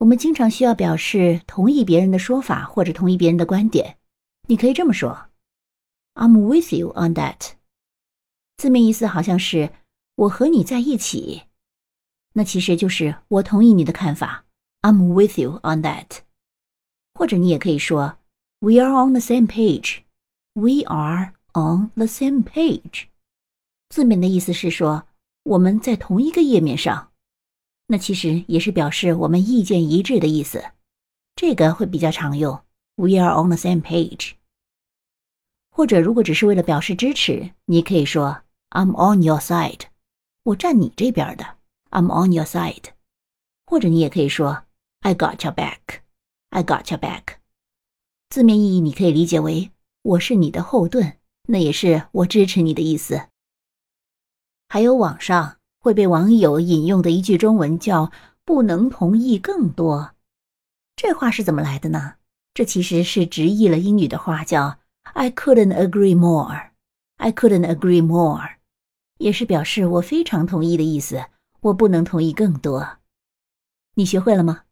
我们经常需要表示同意别人的说法或者同意别人的观点。你可以这么说：“I'm with you on that。”字面意思好像是“我和你在一起”，那其实就是我同意你的看法。“I'm with you on that。”或者你也可以说 “We are on the same page。” We are on the same page。字面的意思是说我们在同一个页面上。那其实也是表示我们意见一致的意思，这个会比较常用。We are on the same page。或者如果只是为了表示支持，你可以说 I'm on your side，我站你这边的。I'm on your side。或者你也可以说 I got your back，I got your back。字面意义你可以理解为我是你的后盾，那也是我支持你的意思。还有网上。会被网友引用的一句中文叫“不能同意更多”，这话是怎么来的呢？这其实是直译了英语的话，叫 “I couldn't agree more”。I couldn't agree more，也是表示我非常同意的意思。我不能同意更多。你学会了吗？